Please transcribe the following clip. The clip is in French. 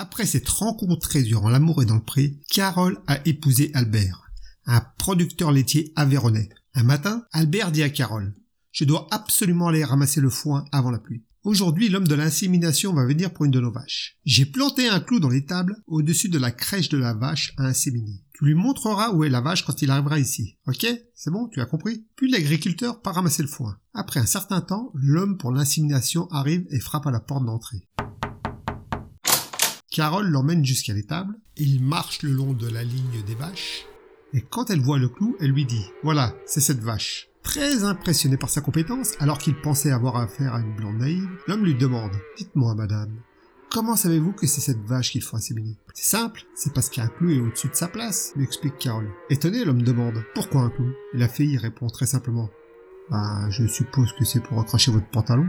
Après s'être rencontrés durant l'amour et dans le pré, Carole a épousé Albert, un producteur laitier avéronnais. Un matin, Albert dit à Carole, je dois absolument aller ramasser le foin avant la pluie. Aujourd'hui, l'homme de l'insémination va venir pour une de nos vaches. J'ai planté un clou dans l'étable au-dessus de la crèche de la vache à inséminer. Tu lui montreras où est la vache quand il arrivera ici. Ok? C'est bon? Tu as compris? Puis l'agriculteur part ramasser le foin. Après un certain temps, l'homme pour l'insémination arrive et frappe à la porte d'entrée. Carole l'emmène jusqu'à l'étable. Il marche le long de la ligne des vaches. Et quand elle voit le clou, elle lui dit Voilà, c'est cette vache. Très impressionné par sa compétence, alors qu'il pensait avoir affaire à une blonde naïve, l'homme lui demande Dites-moi, madame, comment savez-vous que c'est cette vache qu'il faut inséminer C'est simple, c'est parce qu'un clou est au-dessus de sa place, lui explique Carole. Étonné, l'homme demande Pourquoi un clou? Et la fille répond très simplement Bah, je suppose que c'est pour accrocher votre pantalon.